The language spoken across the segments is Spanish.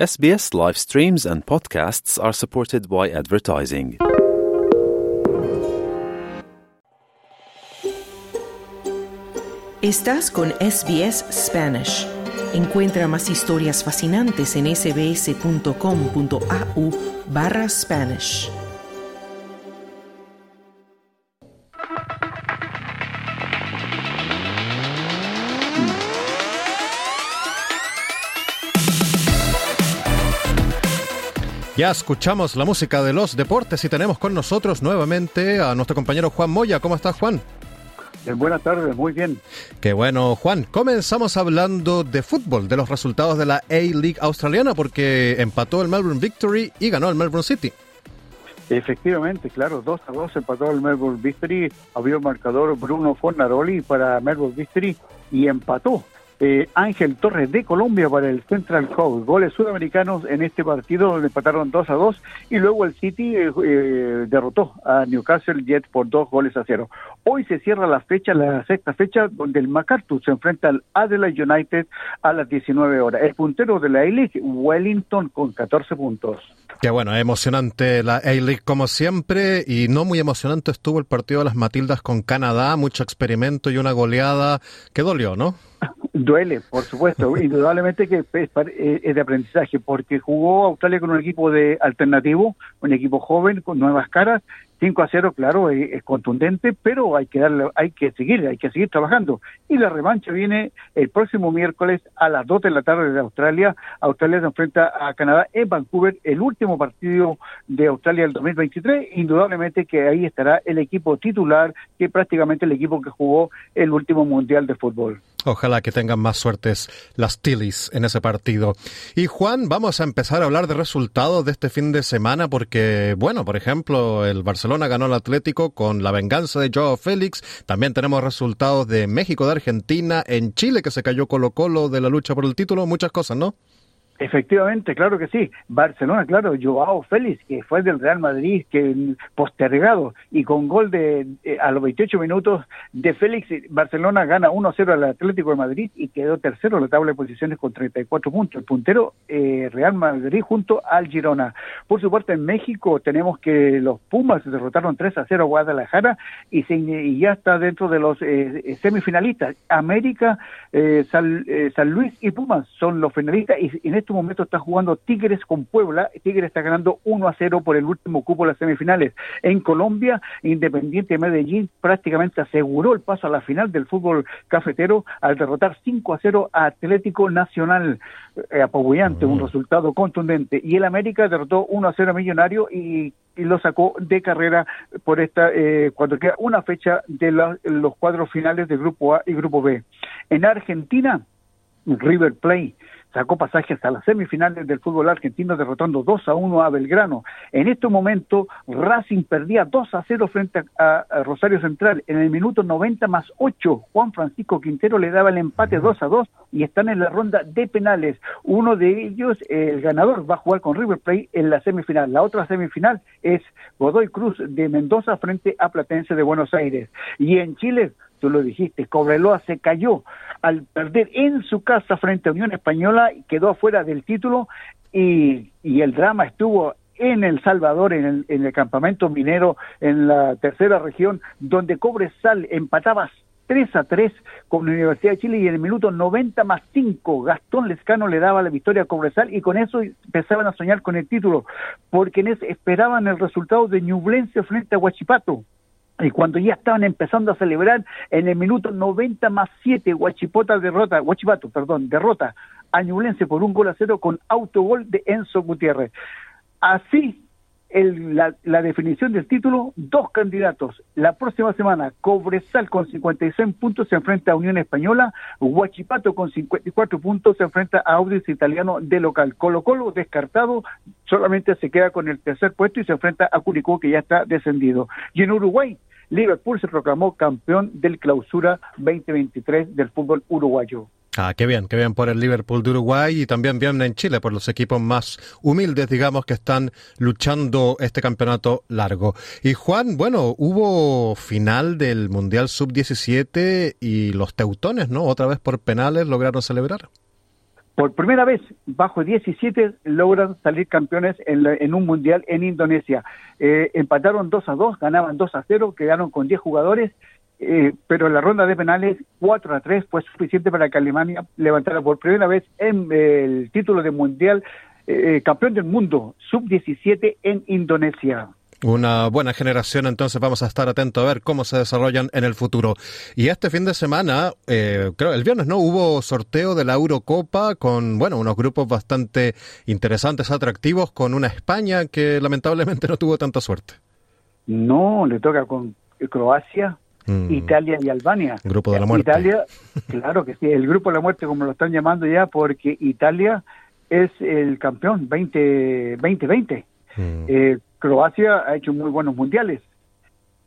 SBS live streams and podcasts are supported by advertising. Estás con SBS Spanish. Encuentra más historias fascinantes en sbs.com.au barra Spanish. Ya escuchamos la música de los deportes y tenemos con nosotros nuevamente a nuestro compañero Juan Moya. ¿Cómo estás, Juan? Eh, buenas tardes, muy bien. Qué bueno, Juan. Comenzamos hablando de fútbol, de los resultados de la A-League australiana, porque empató el Melbourne Victory y ganó el Melbourne City. Efectivamente, claro, 2 a 2 empató el Melbourne Victory, abrió el marcador Bruno Fornaroli para Melbourne Victory y empató eh, Ángel Torres de Colombia para el Central Coast. Goles sudamericanos en este partido donde empataron 2 a 2 y luego el City eh, eh, derrotó a Newcastle Jet por dos goles a cero. Hoy se cierra la fecha, la sexta fecha, donde el MacArthur se enfrenta al Adelaide United a las 19 horas. El puntero de la A-League, Wellington, con 14 puntos. Qué bueno, emocionante la A-League como siempre y no muy emocionante estuvo el partido de las Matildas con Canadá, mucho experimento y una goleada que dolió, ¿no? Duele, por supuesto, indudablemente que eh, es, de aprendizaje, porque jugó Australia con un equipo de alternativo, un equipo joven, con nuevas caras, 5 a 0, claro, es, contundente, pero hay que darle, hay que seguir, hay que seguir trabajando. Y la revancha viene el próximo miércoles a las 2 de la tarde de Australia. Australia se enfrenta a Canadá en Vancouver, el último partido de Australia del 2023. Indudablemente que ahí estará el equipo titular, que prácticamente el equipo que jugó el último mundial de fútbol. Ojalá que tengan más suertes las Tillies en ese partido. Y Juan, vamos a empezar a hablar de resultados de este fin de semana porque, bueno, por ejemplo, el Barcelona ganó al Atlético con la venganza de Joao Félix. También tenemos resultados de México, de Argentina, en Chile que se cayó Colo Colo de la lucha por el título, muchas cosas, ¿no? Efectivamente, claro que sí. Barcelona, claro, Joao Félix, que fue del Real Madrid, que postergado y con gol de eh, a los 28 minutos de Félix, Barcelona gana 1-0 al Atlético de Madrid y quedó tercero en la tabla de posiciones con 34 puntos. El puntero eh, Real Madrid junto al Girona. Por su parte, en México tenemos que los Pumas derrotaron 3-0 a Guadalajara y, y, ya está dentro de los eh, semifinalistas. América, San, San, Luis y Pumas son los finalistas y en este este momento está jugando Tigres con Puebla. Tigres está ganando 1 a 0 por el último cupo de las semifinales. En Colombia, Independiente Medellín prácticamente aseguró el paso a la final del fútbol cafetero al derrotar 5 a 0 a Atlético Nacional. Eh, apabullante, un mm. resultado contundente. Y el América derrotó 1 a 0 a Millonario y lo sacó de carrera por esta eh, cuando queda una fecha de los cuadros finales de Grupo A y Grupo B. En Argentina, River Plate sacó pasaje hasta las semifinales del fútbol argentino derrotando 2 a 1 a Belgrano. En este momento Racing perdía 2 a 0 frente a, Rosario Central. En el minuto 90 más 8 Juan Francisco Quintero le daba el empate 2 a 2 y están en la ronda de penales. Uno de ellos, el ganador, va a jugar con River Plate en la semifinal. La otra semifinal es Godoy Cruz de Mendoza frente a Platense de Buenos Aires. Y en Chile tú lo dijiste, Cobreloa se cayó al perder en su casa frente a Unión Española, y quedó afuera del título y, y el drama estuvo en El Salvador, en el, en el campamento minero, en la tercera región, donde Cobresal empataba 3 a 3 con la Universidad de Chile y en el minuto 90 más 5 Gastón Lescano le daba la victoria a Cobresal y con eso empezaban a soñar con el título, porque en esperaban el resultado de Ñublense frente a Huachipato. Y cuando ya estaban empezando a celebrar, en el minuto 90 más 7, Huachipota derrota, Huachipato, perdón, derrota a por un gol a cero con autogol de Enzo Gutiérrez. Así la, definición del título, dos candidatos. La próxima semana, Cobresal con 56 puntos se enfrenta a Unión Española, Huachipato con 54 puntos se enfrenta a Audis Italiano de local. Colo Colo descartado, solamente se queda con el tercer puesto y se enfrenta a Curicó que ya está descendido. Y en Uruguay, Liverpool se proclamó campeón del clausura 2023 del fútbol uruguayo. Ah, qué bien, qué bien por el Liverpool de Uruguay y también bien en Chile por los equipos más humildes, digamos, que están luchando este campeonato largo. Y Juan, bueno, hubo final del Mundial Sub-17 y los teutones, ¿no? Otra vez por penales lograron celebrar. Por primera vez bajo 17 logran salir campeones en, un mundial en Indonesia. Eh, empataron 2 a 2, ganaban 2 a 0, quedaron con 10 jugadores, eh, pero en la ronda de penales 4 a 3 fue suficiente para que Alemania levantara por primera vez en, el título de mundial campeón del mundo sub-17 en Indonesia. Una buena generación, entonces vamos a estar atentos a ver cómo se desarrollan en el futuro. Y este fin de semana, eh, creo el viernes no hubo sorteo de la Eurocopa con, bueno, unos grupos bastante interesantes, atractivos, con una España que lamentablemente no tuvo tanta suerte. No, le toca con Croacia, mm. Italia y Albania. Grupo de la muerte. Italia, claro que sí, el grupo de la muerte como lo están llamando ya, porque Italia es el campeón 20, 2020. Mm. Eh, Croacia ha hecho muy buenos mundiales.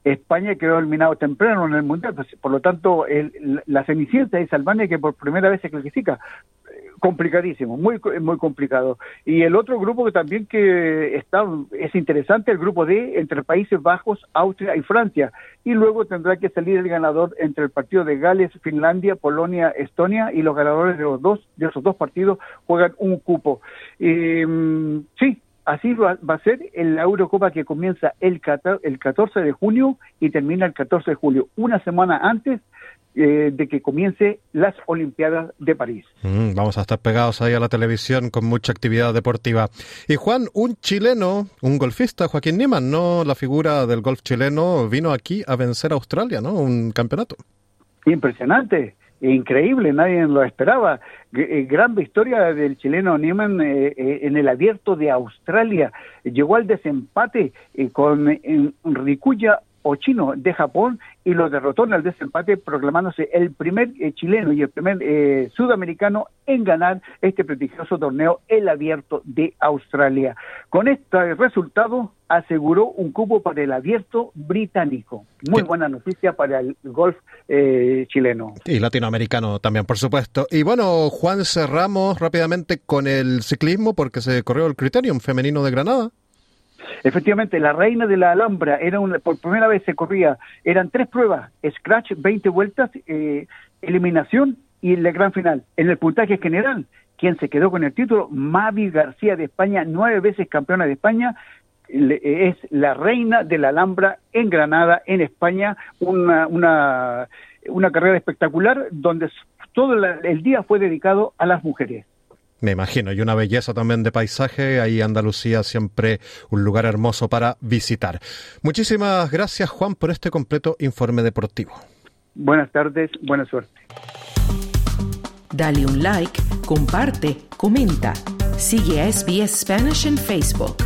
España quedó eliminado temprano en el mundial, pues, por lo tanto el, la cenicienta es Albania que por primera vez se clasifica. Complicadísimo, muy muy complicado. Y el otro grupo que también que está es interesante, el grupo D entre Países Bajos, Austria y Francia. Y luego tendrá que salir el ganador entre el partido de Gales, Finlandia, Polonia, Estonia y los ganadores de los dos de esos dos partidos juegan un cupo. Mm, sí, Así va, a ser en la Eurocopa que comienza el, el 14 de junio y termina el 14 de julio, una semana antes eh, de que comience las Olimpiadas de París. Mm, vamos a estar pegados ahí a la televisión con mucha actividad deportiva. Y Juan, un chileno, un golfista, Joaquín Niemann, ¿no? La figura del golf chileno vino aquí a vencer a Australia, ¿no? Un campeonato. Impresionante increíble, nadie lo esperaba. Eh, gran victoria del chileno Niemann eh, eh, en el abierto de Australia. Llegó al desempate con Rikuya Ochino de Japón y lo derrotó en el desempate proclamándose el primer chileno y el primer sudamericano en ganar este prestigioso torneo el abierto de Australia. Con este resultado aseguró un cupo para el abierto británico. Muy buena noticia para el golf eh, chileno. Y latinoamericano también, por supuesto. Y bueno, Juan, cerramos rápidamente con el ciclismo porque se corrió el Criterium femenino de Granada. Efectivamente, la reina de la Alhambra, era por primera vez se corría, eran tres pruebas, scratch, 20 vueltas, eh, eliminación y el gran final. En el puntaje general, quien se quedó con el título, Mavi García de España, nueve veces campeona de España, es la reina de la Alhambra en Granada, en España, una, una, una carrera espectacular donde todo el día fue dedicado a las mujeres. Me imagino, y una belleza también de paisaje, ahí Andalucía siempre un lugar hermoso para visitar. Muchísimas gracias Juan por este completo informe deportivo. Buenas tardes, buena suerte. Dale un like, comparte, comenta. Sigue a SBS Spanish en Facebook.